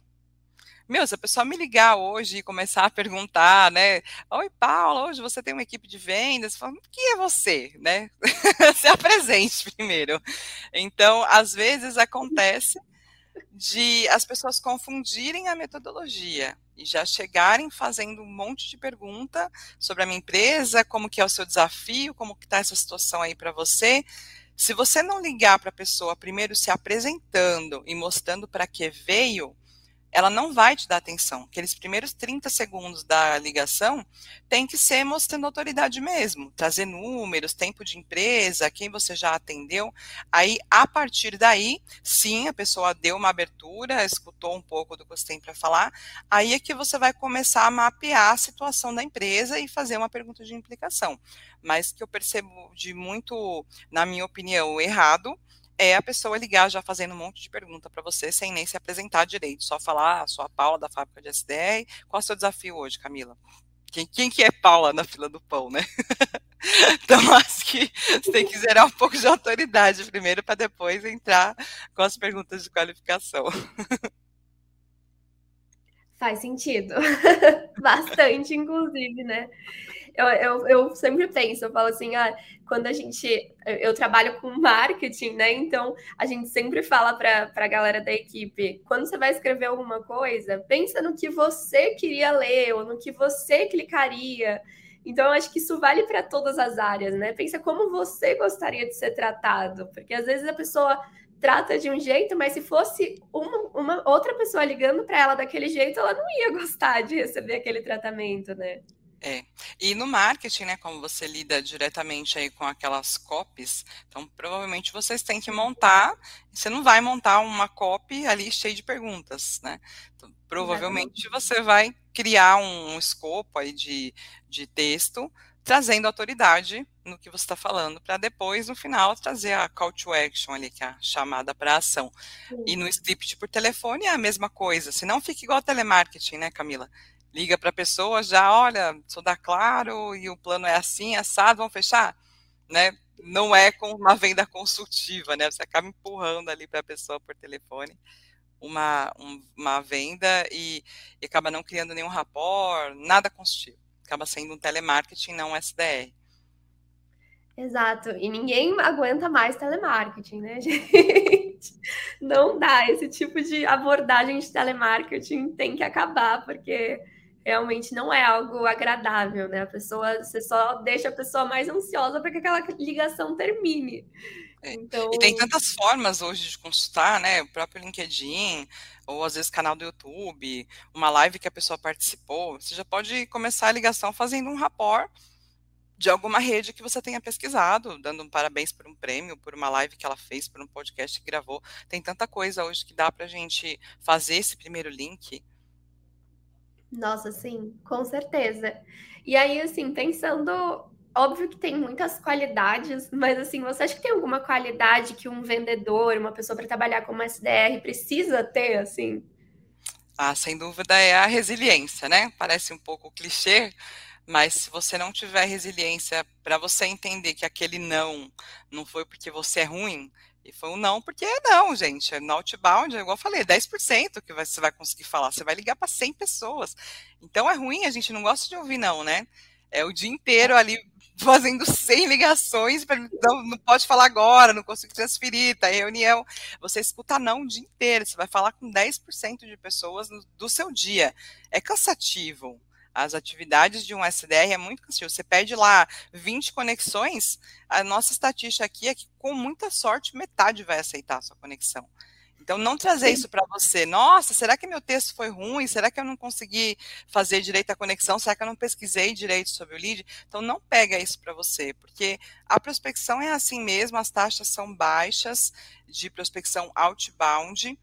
meu, se a pessoa me ligar hoje e começar a perguntar, né? Oi, Paula, hoje você tem uma equipe de vendas? Fala, quem é você, né? se apresente primeiro. Então, às vezes acontece de as pessoas confundirem a metodologia e já chegarem fazendo um monte de pergunta sobre a minha empresa, como que é o seu desafio, como que está essa situação aí para você. Se você não ligar para a pessoa primeiro se apresentando e mostrando para que veio, ela não vai te dar atenção. Aqueles primeiros 30 segundos da ligação tem que ser mostrando autoridade mesmo, trazer números, tempo de empresa, quem você já atendeu. Aí, a partir daí, sim, a pessoa deu uma abertura, escutou um pouco do que você tem para falar. Aí é que você vai começar a mapear a situação da empresa e fazer uma pergunta de implicação. Mas que eu percebo de muito, na minha opinião, errado é a pessoa ligar já fazendo um monte de pergunta para você sem nem se apresentar direito, só falar, ah, sou a Paula da fábrica de SDR, qual é o seu desafio hoje, Camila? Quem, quem que é Paula na fila do pão, né? então, acho que você tem que zerar um pouco de autoridade primeiro para depois entrar com as perguntas de qualificação. Faz sentido. Bastante, inclusive, né? Eu, eu, eu, sempre penso, eu falo assim, ah, quando a gente. Eu trabalho com marketing, né? Então a gente sempre fala para a galera da equipe: quando você vai escrever alguma coisa, pensa no que você queria ler ou no que você clicaria. Então, acho que isso vale para todas as áreas, né? Pensa como você gostaria de ser tratado, porque às vezes a pessoa trata de um jeito, mas se fosse uma, uma outra pessoa ligando para ela daquele jeito, ela não ia gostar de receber aquele tratamento, né? É. E no marketing, né, como você lida diretamente aí com aquelas copies, então provavelmente vocês têm que montar, você não vai montar uma copy ali cheia de perguntas, né? Então, provavelmente você vai criar um escopo aí de, de texto trazendo autoridade no que você está falando, para depois, no final, trazer a call to action ali, que é a chamada para ação. Sim. E no script por telefone é a mesma coisa, senão fica igual telemarketing, né, Camila? Liga para a pessoa, já, olha, sou da Claro e o plano é assim, assado, vamos fechar? Né? Não é com uma venda consultiva, né? Você acaba empurrando ali para a pessoa por telefone uma, um, uma venda e, e acaba não criando nenhum rapport, nada consultivo acaba sendo um telemarketing, não um SDR. Exato, e ninguém aguenta mais telemarketing, né, gente? Não dá, esse tipo de abordagem de telemarketing tem que acabar, porque realmente não é algo agradável, né? A pessoa, você só deixa a pessoa mais ansiosa para que aquela ligação termine. É. Então... E tem tantas formas hoje de consultar, né? O próprio LinkedIn, ou às vezes canal do YouTube, uma live que a pessoa participou. Você já pode começar a ligação fazendo um rapport de alguma rede que você tenha pesquisado, dando um parabéns por um prêmio, por uma live que ela fez, por um podcast que gravou. Tem tanta coisa hoje que dá para a gente fazer esse primeiro link. Nossa, sim, com certeza. E aí, assim, pensando óbvio que tem muitas qualidades, mas assim, você acha que tem alguma qualidade que um vendedor, uma pessoa para trabalhar como SDR precisa ter, assim? Ah, sem dúvida é a resiliência, né? Parece um pouco clichê, mas se você não tiver resiliência para você entender que aquele não não foi porque você é ruim, e foi um não porque é não, gente. No outbound, igual eu falei, 10% que você vai conseguir falar. Você vai ligar para 100 pessoas. Então é ruim, a gente não gosta de ouvir não, né? É o dia inteiro ali fazendo 100 ligações, não, não pode falar agora, não consigo transferir, tá em reunião. Você escuta não o dia inteiro, você vai falar com 10% de pessoas no, do seu dia. É cansativo. As atividades de um SDR é muito cansativo. Você pede lá 20 conexões, a nossa estatística aqui é que, com muita sorte, metade vai aceitar a sua conexão. Então, não trazer isso para você. Nossa, será que meu texto foi ruim? Será que eu não consegui fazer direito a conexão? Será que eu não pesquisei direito sobre o lead? Então, não pega isso para você, porque a prospecção é assim mesmo, as taxas são baixas de prospecção outbound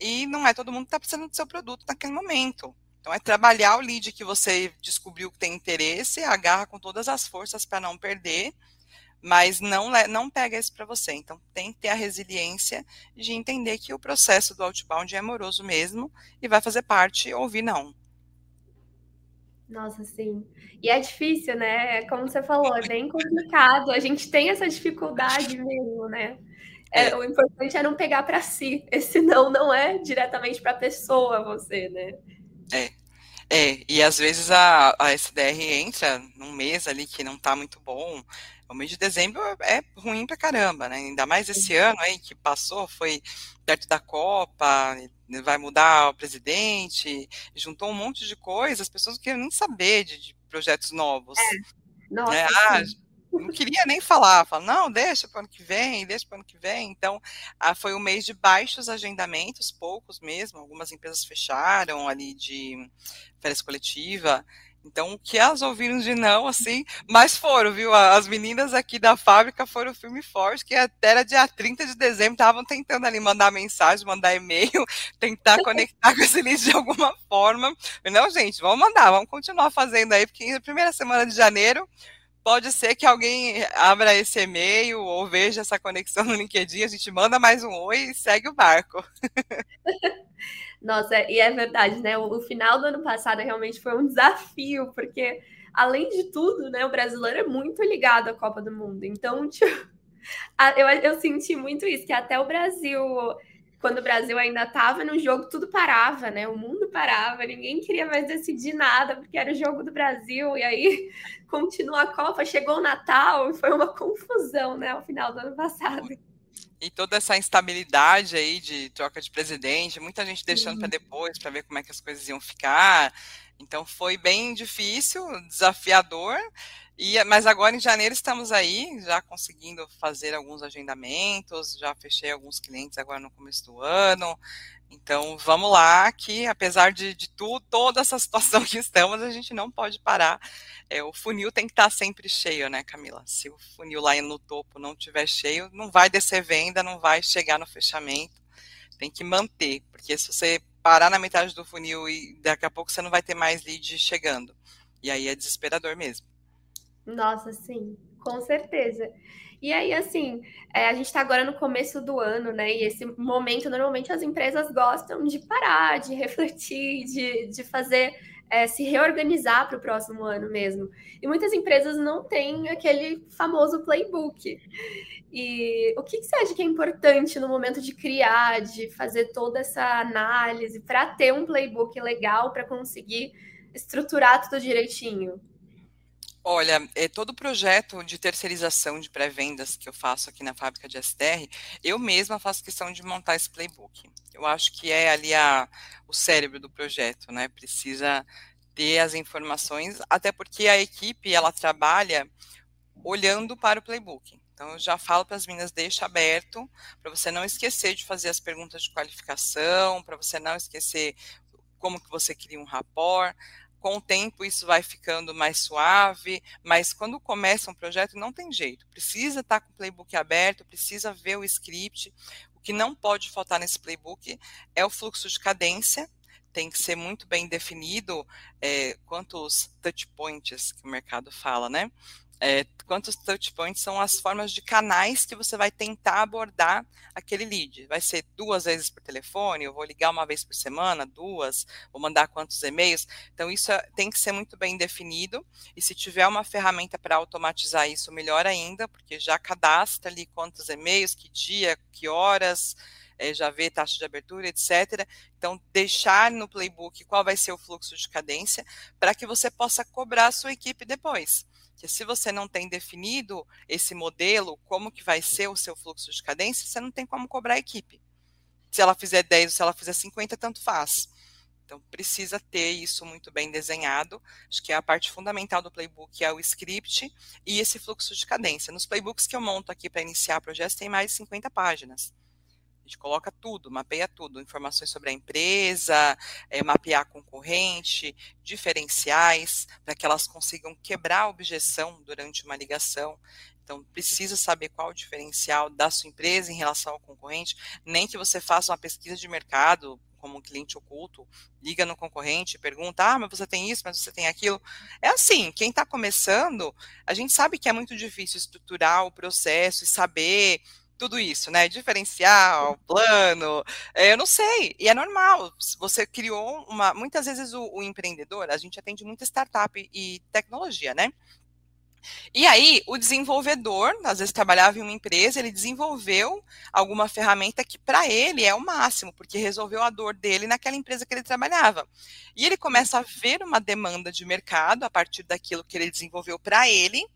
e não é todo mundo que está precisando do seu produto naquele momento. Então, é trabalhar o lead que você descobriu que tem interesse, agarra com todas as forças para não perder mas não, não pega isso para você. Então, tem que ter a resiliência de entender que o processo do outbound é amoroso mesmo e vai fazer parte ouvir não. Nossa, sim. E é difícil, né? Como você falou, é bem complicado. A gente tem essa dificuldade mesmo, né? É, é. O importante é não pegar para si. Esse não não é diretamente para a pessoa, você, né? É. É, e às vezes a, a SDR entra num mês ali que não está muito bom, o mês de dezembro é ruim pra caramba, né? Ainda mais esse ano aí que passou, foi perto da Copa, vai mudar o presidente, juntou um monte de coisas, as pessoas não queriam nem saber de, de projetos novos. É. Nossa, né? ah, não queria nem falar, fala, não, deixa para o ano que vem, deixa para o ano que vem. Então, ah, foi um mês de baixos agendamentos, poucos mesmo, algumas empresas fecharam ali de férias coletiva, então, o que elas ouviram de não, assim, mas foram, viu? As meninas aqui da fábrica foram filme forte, que até era dia 30 de dezembro, estavam tentando ali mandar mensagem, mandar e-mail, tentar conectar com esse list de alguma forma. Não, gente, vamos mandar, vamos continuar fazendo aí, porque na primeira semana de janeiro pode ser que alguém abra esse e-mail ou veja essa conexão no LinkedIn, a gente manda mais um oi e segue o barco. Nossa, e é verdade, né? O, final do ano passado realmente foi um desafio, porque, além de tudo, né, o brasileiro é muito ligado à Copa do Mundo. Então, tipo, eu, eu senti muito isso, que até o Brasil quando o Brasil ainda estava no jogo, tudo parava, né? O mundo parava, ninguém queria mais decidir nada, porque era o jogo do Brasil, e aí continua a Copa, chegou o Natal, e foi uma confusão, né, ao final do ano passado. E toda essa instabilidade aí de troca de presidente, muita gente deixando para depois, para ver como é que as coisas iam ficar. Então foi bem difícil, desafiador, e, mas agora em janeiro estamos aí, já conseguindo fazer alguns agendamentos, já fechei alguns clientes agora no começo do ano. Então vamos lá, que apesar de, de tudo, toda essa situação que estamos, a gente não pode parar. É, o funil tem que estar sempre cheio, né, Camila? Se o funil lá no topo não estiver cheio, não vai descer venda, não vai chegar no fechamento. Tem que manter, porque se você parar na metade do funil e daqui a pouco você não vai ter mais lead chegando. E aí é desesperador mesmo. Nossa, sim, com certeza. E aí, assim, é, a gente está agora no começo do ano, né? E esse momento, normalmente, as empresas gostam de parar, de refletir, de, de fazer é, se reorganizar para o próximo ano mesmo. E muitas empresas não têm aquele famoso playbook. E o que, que você acha que é importante no momento de criar, de fazer toda essa análise, para ter um playbook legal para conseguir estruturar tudo direitinho? Olha, é, todo o projeto de terceirização de pré-vendas que eu faço aqui na fábrica de SDR, eu mesma faço questão de montar esse playbook. Eu acho que é ali a, o cérebro do projeto, né? Precisa ter as informações, até porque a equipe ela trabalha olhando para o playbook. Então, eu já falo para as meninas, deixa aberto, para você não esquecer de fazer as perguntas de qualificação, para você não esquecer como que você cria um rapport com o tempo isso vai ficando mais suave, mas quando começa um projeto não tem jeito, precisa estar com o playbook aberto, precisa ver o script. O que não pode faltar nesse playbook é o fluxo de cadência, tem que ser muito bem definido é, quantos touch points que o mercado fala, né? É, quantos touch points são as formas de canais que você vai tentar abordar aquele lead. Vai ser duas vezes por telefone, eu vou ligar uma vez por semana, duas, vou mandar quantos e-mails. Então, isso é, tem que ser muito bem definido. E se tiver uma ferramenta para automatizar isso, melhor ainda, porque já cadastra ali quantos e-mails, que dia, que horas. É, já vê taxa de abertura, etc. Então, deixar no playbook qual vai ser o fluxo de cadência para que você possa cobrar a sua equipe depois que se você não tem definido esse modelo, como que vai ser o seu fluxo de cadência, você não tem como cobrar a equipe. Se ela fizer 10 ou se ela fizer 50, tanto faz. Então, precisa ter isso muito bem desenhado. Acho que a parte fundamental do playbook é o script e esse fluxo de cadência. Nos playbooks que eu monto aqui para iniciar projetos, tem mais de 50 páginas. A gente coloca tudo, mapeia tudo, informações sobre a empresa, é, mapear concorrente, diferenciais, para que elas consigam quebrar a objeção durante uma ligação. Então, precisa saber qual o diferencial da sua empresa em relação ao concorrente, nem que você faça uma pesquisa de mercado como um cliente oculto, liga no concorrente, pergunta, ah, mas você tem isso, mas você tem aquilo. É assim, quem está começando, a gente sabe que é muito difícil estruturar o processo e saber tudo isso, né? Diferencial, plano, é, eu não sei, e é normal. Você criou uma. Muitas vezes o, o empreendedor, a gente atende muita startup e tecnologia, né? E aí, o desenvolvedor, às vezes trabalhava em uma empresa, ele desenvolveu alguma ferramenta que para ele é o máximo, porque resolveu a dor dele naquela empresa que ele trabalhava. E ele começa a ver uma demanda de mercado a partir daquilo que ele desenvolveu para ele,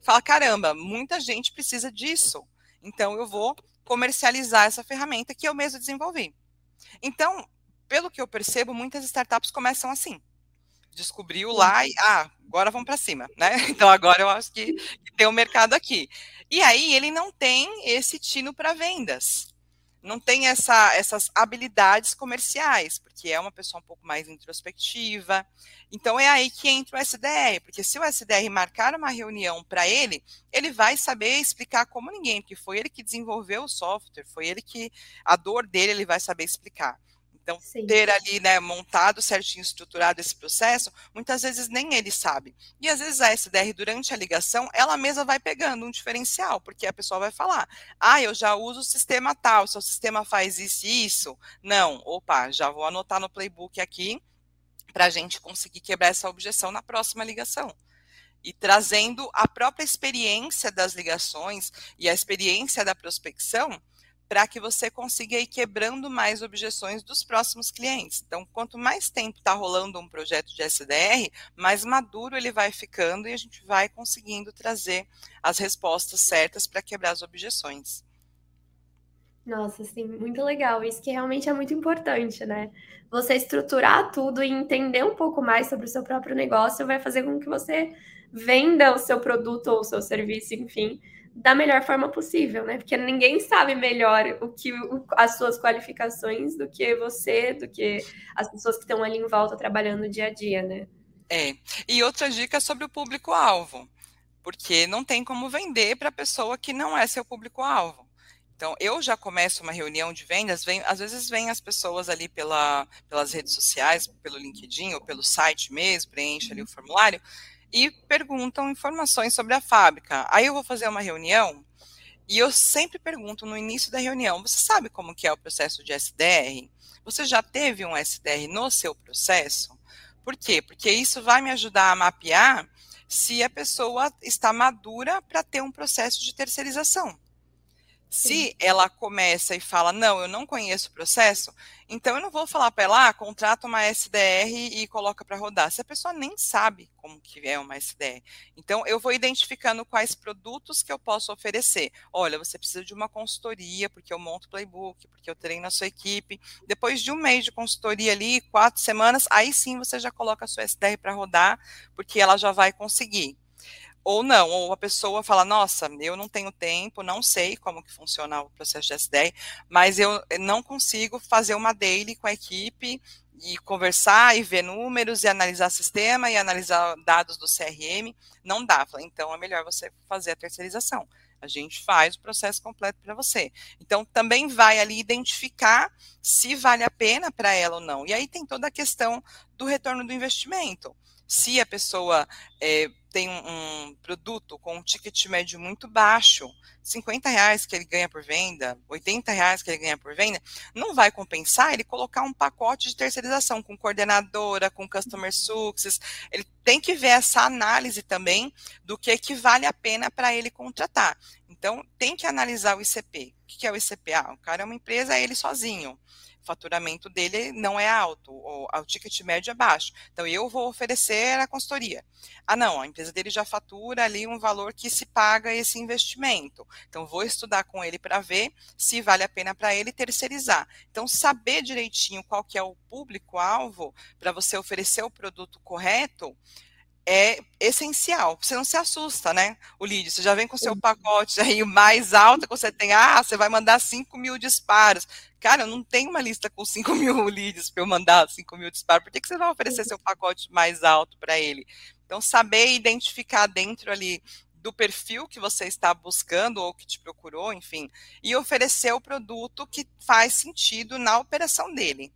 fala: caramba, muita gente precisa disso. Então, eu vou comercializar essa ferramenta que eu mesmo desenvolvi. Então, pelo que eu percebo, muitas startups começam assim. Descobriu lá e, ah, agora vamos para cima, né? Então, agora eu acho que, que tem o um mercado aqui. E aí, ele não tem esse tino para vendas não tem essa, essas habilidades comerciais, porque é uma pessoa um pouco mais introspectiva. Então é aí que entra o SDR, porque se o SDR marcar uma reunião para ele, ele vai saber explicar como ninguém, porque foi ele que desenvolveu o software, foi ele que a dor dele ele vai saber explicar. Então, Sim. ter ali, né, montado certinho, estruturado esse processo, muitas vezes nem ele sabe. E às vezes a SDR, durante a ligação, ela mesma vai pegando um diferencial, porque a pessoa vai falar: ah, eu já uso o sistema tal, seu sistema faz isso e isso. Não, opa, já vou anotar no playbook aqui para a gente conseguir quebrar essa objeção na próxima ligação e trazendo a própria experiência das ligações e a experiência da prospecção para que você consiga ir quebrando mais objeções dos próximos clientes. Então, quanto mais tempo está rolando um projeto de SDR, mais maduro ele vai ficando e a gente vai conseguindo trazer as respostas certas para quebrar as objeções. Nossa, sim, muito legal. Isso que realmente é muito importante, né? Você estruturar tudo e entender um pouco mais sobre o seu próprio negócio vai fazer com que você venda o seu produto ou o seu serviço, enfim, da melhor forma possível, né? Porque ninguém sabe melhor o que o, as suas qualificações do que você, do que as pessoas que estão ali em volta trabalhando dia a dia, né? É. E outra dica sobre o público-alvo, porque não tem como vender para a pessoa que não é seu público-alvo. Então, eu já começo uma reunião de vendas, vem, às vezes vêm as pessoas ali pela, pelas redes sociais, pelo LinkedIn ou pelo site mesmo, preenche ali o formulário e perguntam informações sobre a fábrica. Aí eu vou fazer uma reunião e eu sempre pergunto no início da reunião: você sabe como que é o processo de SDR? Você já teve um SDR no seu processo? Por quê? Porque isso vai me ajudar a mapear se a pessoa está madura para ter um processo de terceirização. Se ela começa e fala, não, eu não conheço o processo, então eu não vou falar para ela, ah, contrata uma SDR e coloca para rodar. Se a pessoa nem sabe como que é uma SDR. Então eu vou identificando quais produtos que eu posso oferecer. Olha, você precisa de uma consultoria, porque eu monto playbook, porque eu treino a sua equipe. Depois de um mês de consultoria ali, quatro semanas, aí sim você já coloca a sua SDR para rodar, porque ela já vai conseguir. Ou não, ou a pessoa fala, nossa, eu não tenho tempo, não sei como que funciona o processo de SDR, mas eu não consigo fazer uma daily com a equipe e conversar e ver números e analisar sistema e analisar dados do CRM, não dá. Então é melhor você fazer a terceirização. A gente faz o processo completo para você. Então também vai ali identificar se vale a pena para ela ou não. E aí tem toda a questão do retorno do investimento. Se a pessoa é, tem um, um, produto com um ticket médio muito baixo, 50 reais que ele ganha por venda, 80 reais que ele ganha por venda, não vai compensar ele colocar um pacote de terceirização com coordenadora, com customer success. Ele tem que ver essa análise também do que, que vale a pena para ele contratar. Então, tem que analisar o ICP. O que é o ICP? Ah, o cara é uma empresa, é ele sozinho faturamento dele não é alto, o, o ticket médio é baixo. Então, eu vou oferecer a consultoria. Ah, não, a empresa dele já fatura ali um valor que se paga esse investimento. Então, vou estudar com ele para ver se vale a pena para ele terceirizar. Então, saber direitinho qual que é o público-alvo para você oferecer o produto correto é essencial. Você não se assusta, né? O lead, você já vem com seu pacote aí mais alto que você tem, ah, você vai mandar 5 mil disparos. Cara, eu não tenho uma lista com 5 mil leads para eu mandar 5 mil disparos. Por que, que você vai oferecer seu pacote mais alto para ele? Então, saber identificar dentro ali do perfil que você está buscando ou que te procurou, enfim, e oferecer o produto que faz sentido na operação dele.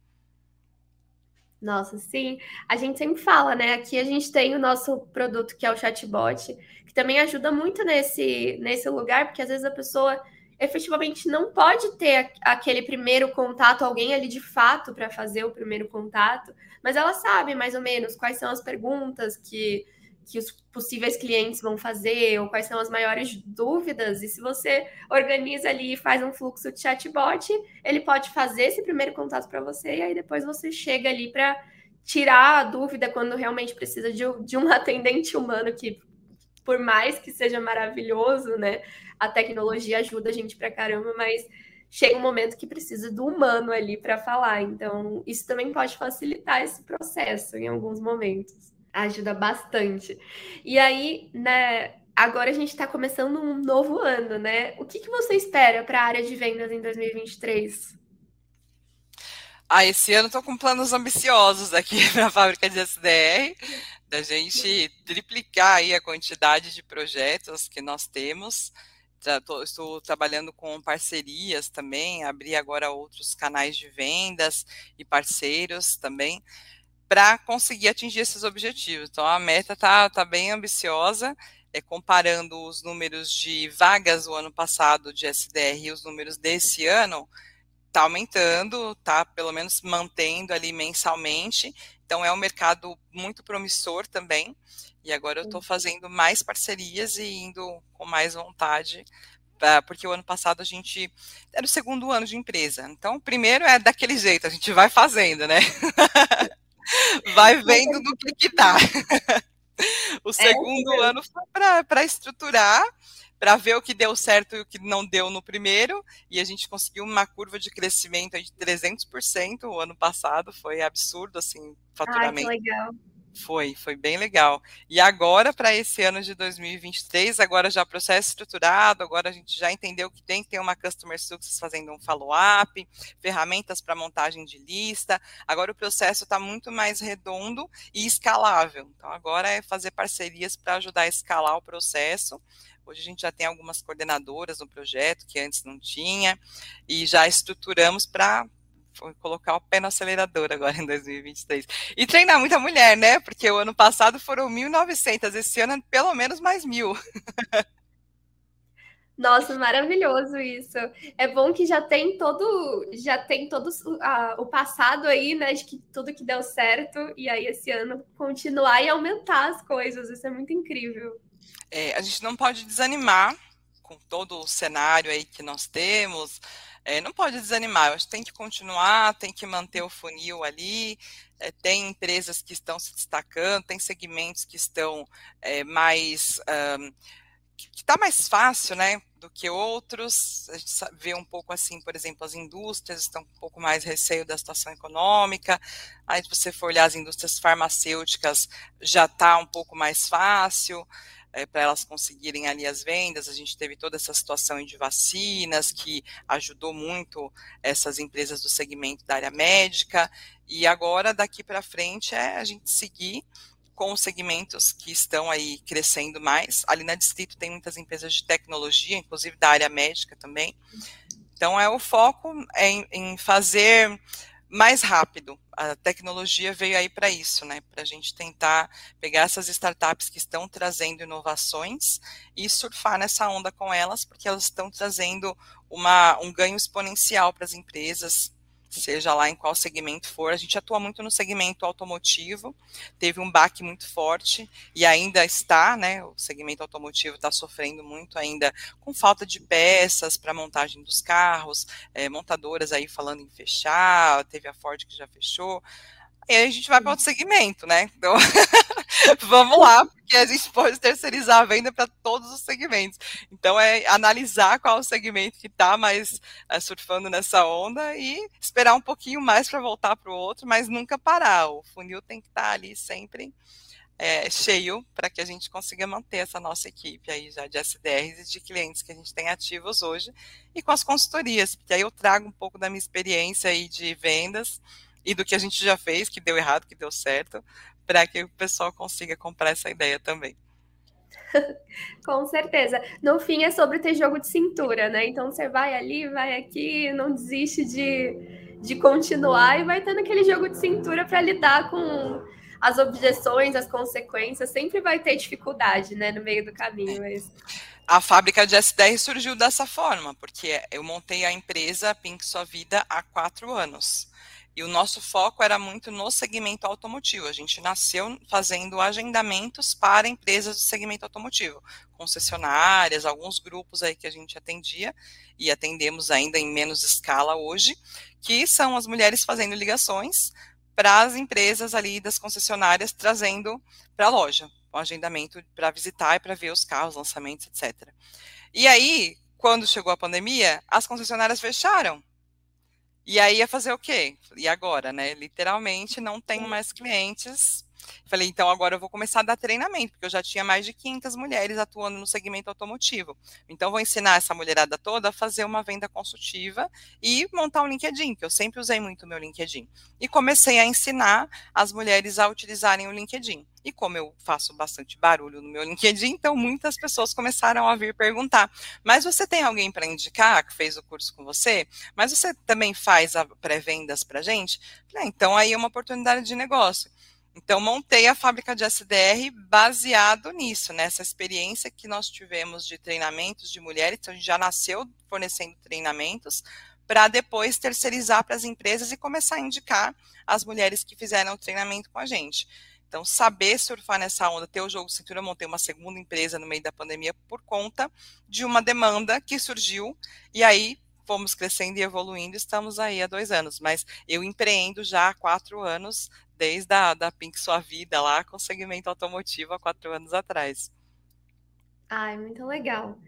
Nossa, sim. A gente sempre fala, né? Aqui a gente tem o nosso produto que é o chatbot, que também ajuda muito nesse, nesse lugar, porque às vezes a pessoa efetivamente não pode ter aquele primeiro contato, alguém ali de fato para fazer o primeiro contato, mas ela sabe mais ou menos quais são as perguntas que que os possíveis clientes vão fazer, ou quais são as maiores dúvidas, e se você organiza ali e faz um fluxo de chatbot, ele pode fazer esse primeiro contato para você, e aí depois você chega ali para tirar a dúvida quando realmente precisa de, de um atendente humano que, por mais que seja maravilhoso, né, a tecnologia ajuda a gente para caramba, mas chega um momento que precisa do humano ali para falar. Então, isso também pode facilitar esse processo em alguns momentos. Ajuda bastante. E aí, né, agora a gente está começando um novo ano, né? O que, que você espera para a área de vendas em 2023? Ah, esse ano estou com planos ambiciosos aqui para a fábrica de SDR, da gente triplicar aí a quantidade de projetos que nós temos. estou trabalhando com parcerias também, abrir agora outros canais de vendas e parceiros também para conseguir atingir esses objetivos. Então, a meta está tá bem ambiciosa, é, comparando os números de vagas do ano passado de SDR e os números desse ano, está aumentando, está pelo menos mantendo ali mensalmente. Então, é um mercado muito promissor também. E agora eu estou fazendo mais parcerias e indo com mais vontade porque o ano passado a gente era o segundo ano de empresa. Então, o primeiro é daquele jeito, a gente vai fazendo, né? vai vendo do que que dá. o é, segundo é, ano foi para estruturar, para ver o que deu certo e o que não deu no primeiro, e a gente conseguiu uma curva de crescimento de 300% o ano passado, foi absurdo, assim, faturamento. Ai, que legal. Foi, foi bem legal. E agora, para esse ano de 2023, agora já processo estruturado, agora a gente já entendeu que tem que ter uma Customer Success fazendo um follow-up, ferramentas para montagem de lista. Agora o processo está muito mais redondo e escalável. Então, agora é fazer parcerias para ajudar a escalar o processo. Hoje a gente já tem algumas coordenadoras no projeto que antes não tinha, e já estruturamos para colocar o pé no acelerador agora em 2023. E treinar muita mulher, né? Porque o ano passado foram 1.900, esse ano pelo menos mais mil. Nossa, maravilhoso isso. É bom que já tem todo, já tem todo o passado aí, né? De que tudo que deu certo, e aí esse ano continuar e aumentar as coisas. Isso é muito incrível. É, a gente não pode desanimar com todo o cenário aí que nós temos é, não pode desanimar, tem que continuar, tem que manter o funil ali, é, tem empresas que estão se destacando, tem segmentos que estão é, mais. Um, que está mais fácil, né, do que outros. A gente vê um pouco assim, por exemplo, as indústrias estão um pouco mais receio da situação econômica. Aí, se você for olhar as indústrias farmacêuticas, já está um pouco mais fácil é, para elas conseguirem ali as vendas. A gente teve toda essa situação de vacinas que ajudou muito essas empresas do segmento da área médica. E agora, daqui para frente, é a gente seguir com os segmentos que estão aí crescendo mais. Ali na Distrito tem muitas empresas de tecnologia, inclusive da área médica também. Então, é o foco em, em fazer mais rápido. A tecnologia veio aí para isso, né? Para a gente tentar pegar essas startups que estão trazendo inovações e surfar nessa onda com elas, porque elas estão trazendo uma, um ganho exponencial para as empresas seja lá em qual segmento for. A gente atua muito no segmento automotivo, teve um baque muito forte e ainda está, né? O segmento automotivo está sofrendo muito ainda com falta de peças para montagem dos carros, é, montadoras aí falando em fechar, teve a Ford que já fechou. E aí a gente vai para outro segmento, né? Então, vamos lá, porque a gente pode terceirizar a venda para todos os segmentos. Então, é analisar qual o segmento que está mais é, surfando nessa onda e esperar um pouquinho mais para voltar para o outro, mas nunca parar. O funil tem que estar tá ali sempre é, cheio para que a gente consiga manter essa nossa equipe aí já de SDRs e de clientes que a gente tem ativos hoje e com as consultorias, porque aí eu trago um pouco da minha experiência aí de vendas e do que a gente já fez, que deu errado, que deu certo, para que o pessoal consiga comprar essa ideia também. Com certeza. No fim é sobre ter jogo de cintura, né? Então você vai ali, vai aqui, não desiste de, de continuar e vai tendo aquele jogo de cintura para lidar com as objeções, as consequências. Sempre vai ter dificuldade, né, no meio do caminho. Mas... A fábrica de S10 surgiu dessa forma, porque eu montei a empresa Pink Sua Vida há quatro anos. E o nosso foco era muito no segmento automotivo. A gente nasceu fazendo agendamentos para empresas do segmento automotivo, concessionárias, alguns grupos aí que a gente atendia e atendemos ainda em menos escala hoje, que são as mulheres fazendo ligações para as empresas ali das concessionárias trazendo para a loja, um agendamento para visitar e para ver os carros, lançamentos, etc. E aí, quando chegou a pandemia, as concessionárias fecharam e aí ia fazer o quê? E agora, né? Literalmente não tenho mais clientes. Falei, então agora eu vou começar a dar treinamento, porque eu já tinha mais de 500 mulheres atuando no segmento automotivo. Então vou ensinar essa mulherada toda a fazer uma venda consultiva e montar um LinkedIn, que eu sempre usei muito o meu LinkedIn. E comecei a ensinar as mulheres a utilizarem o LinkedIn. E como eu faço bastante barulho no meu LinkedIn, então muitas pessoas começaram a vir perguntar: mas você tem alguém para indicar que fez o curso com você? Mas você também faz pré-vendas para gente? Ah, então aí é uma oportunidade de negócio. Então, montei a fábrica de SDR baseado nisso, nessa experiência que nós tivemos de treinamentos de mulheres. Então, a gente já nasceu fornecendo treinamentos para depois terceirizar para as empresas e começar a indicar as mulheres que fizeram o treinamento com a gente. Então, saber surfar nessa onda, ter o jogo cintura, eu montei uma segunda empresa no meio da pandemia por conta de uma demanda que surgiu, e aí fomos crescendo e evoluindo, estamos aí há dois anos, mas eu empreendo já há quatro anos, desde a da Pink Sua Vida lá, com segmento automotivo há quatro anos atrás. Ai, muito legal.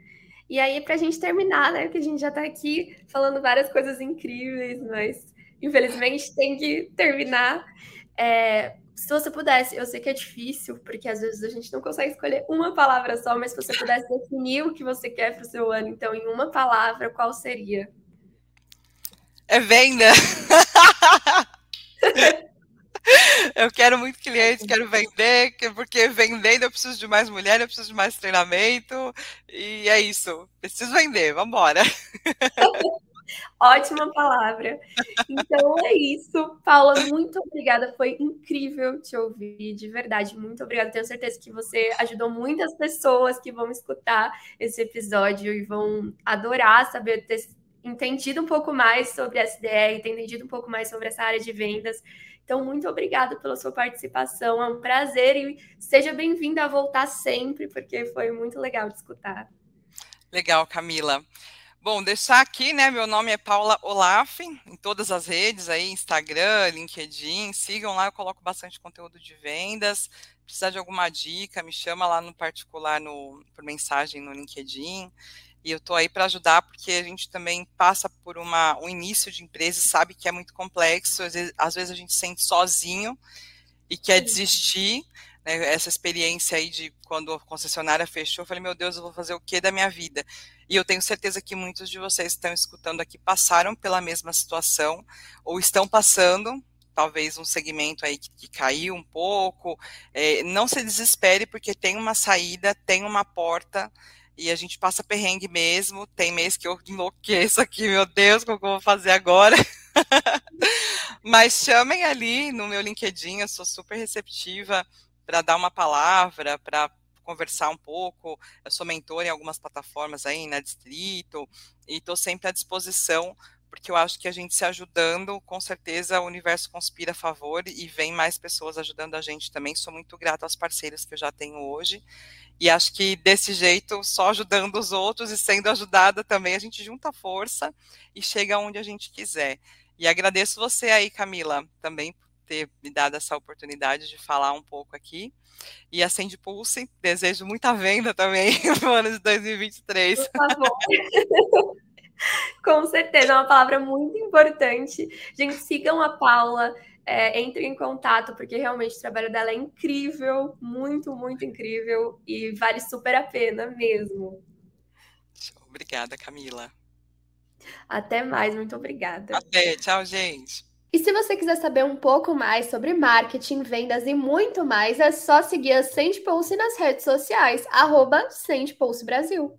E aí, para a gente terminar, né? Porque a gente já está aqui falando várias coisas incríveis, mas infelizmente tem que terminar. É, se você pudesse, eu sei que é difícil, porque às vezes a gente não consegue escolher uma palavra só, mas se você pudesse definir o que você quer para o seu ano, então, em uma palavra, qual seria? É venda. eu quero muito cliente, quero vender, porque vendendo eu preciso de mais mulher, eu preciso de mais treinamento, e é isso. Preciso vender, vamos embora. Ótima palavra. Então é isso. Paula, muito obrigada. Foi incrível te ouvir, de verdade. Muito obrigada. Tenho certeza que você ajudou muitas pessoas que vão escutar esse episódio e vão adorar saber ter entendido um pouco mais sobre SDR, ter entendido um pouco mais sobre essa área de vendas. Então, muito obrigada pela sua participação. É um prazer e seja bem-vinda a voltar sempre, porque foi muito legal de escutar. Legal, Camila. Bom, deixar aqui, né? Meu nome é Paula Olaf, em todas as redes aí, Instagram, LinkedIn, sigam lá, eu coloco bastante conteúdo de vendas. Precisar de alguma dica, me chama lá no particular no, por mensagem no LinkedIn. E eu estou aí para ajudar, porque a gente também passa por uma, um início de empresa e sabe que é muito complexo, às vezes, às vezes a gente sente sozinho e quer desistir né, essa experiência aí de quando a concessionária fechou, eu falei, meu Deus, eu vou fazer o que da minha vida? E eu tenho certeza que muitos de vocês que estão escutando aqui passaram pela mesma situação, ou estão passando, talvez um segmento aí que, que caiu um pouco. É, não se desespere, porque tem uma saída, tem uma porta, e a gente passa perrengue mesmo. Tem mês que eu enlouqueço aqui, meu Deus, como que eu vou fazer agora? Mas chamem ali no meu LinkedIn, eu sou super receptiva para dar uma palavra, para conversar um pouco. Eu sou mentor em algumas plataformas aí, na Distrito, e estou sempre à disposição, porque eu acho que a gente se ajudando, com certeza o universo conspira a favor e vem mais pessoas ajudando a gente também. Sou muito grata aos parceiros que eu já tenho hoje. E acho que desse jeito, só ajudando os outros e sendo ajudada também, a gente junta força e chega onde a gente quiser. E agradeço você aí, Camila, também ter me dado essa oportunidade de falar um pouco aqui. E Acende Pulse, desejo muita venda também no ano de 2023. Por favor. Com certeza, é uma palavra muito importante. Gente, sigam a Paula, é, entrem em contato, porque realmente o trabalho dela é incrível, muito, muito incrível, e vale super a pena mesmo. Obrigada, Camila. Até mais, muito obrigada. Até, tchau, gente. E se você quiser saber um pouco mais sobre marketing, vendas e muito mais, é só seguir a Sente Pulse nas redes sociais, arroba Sente Pulse Brasil.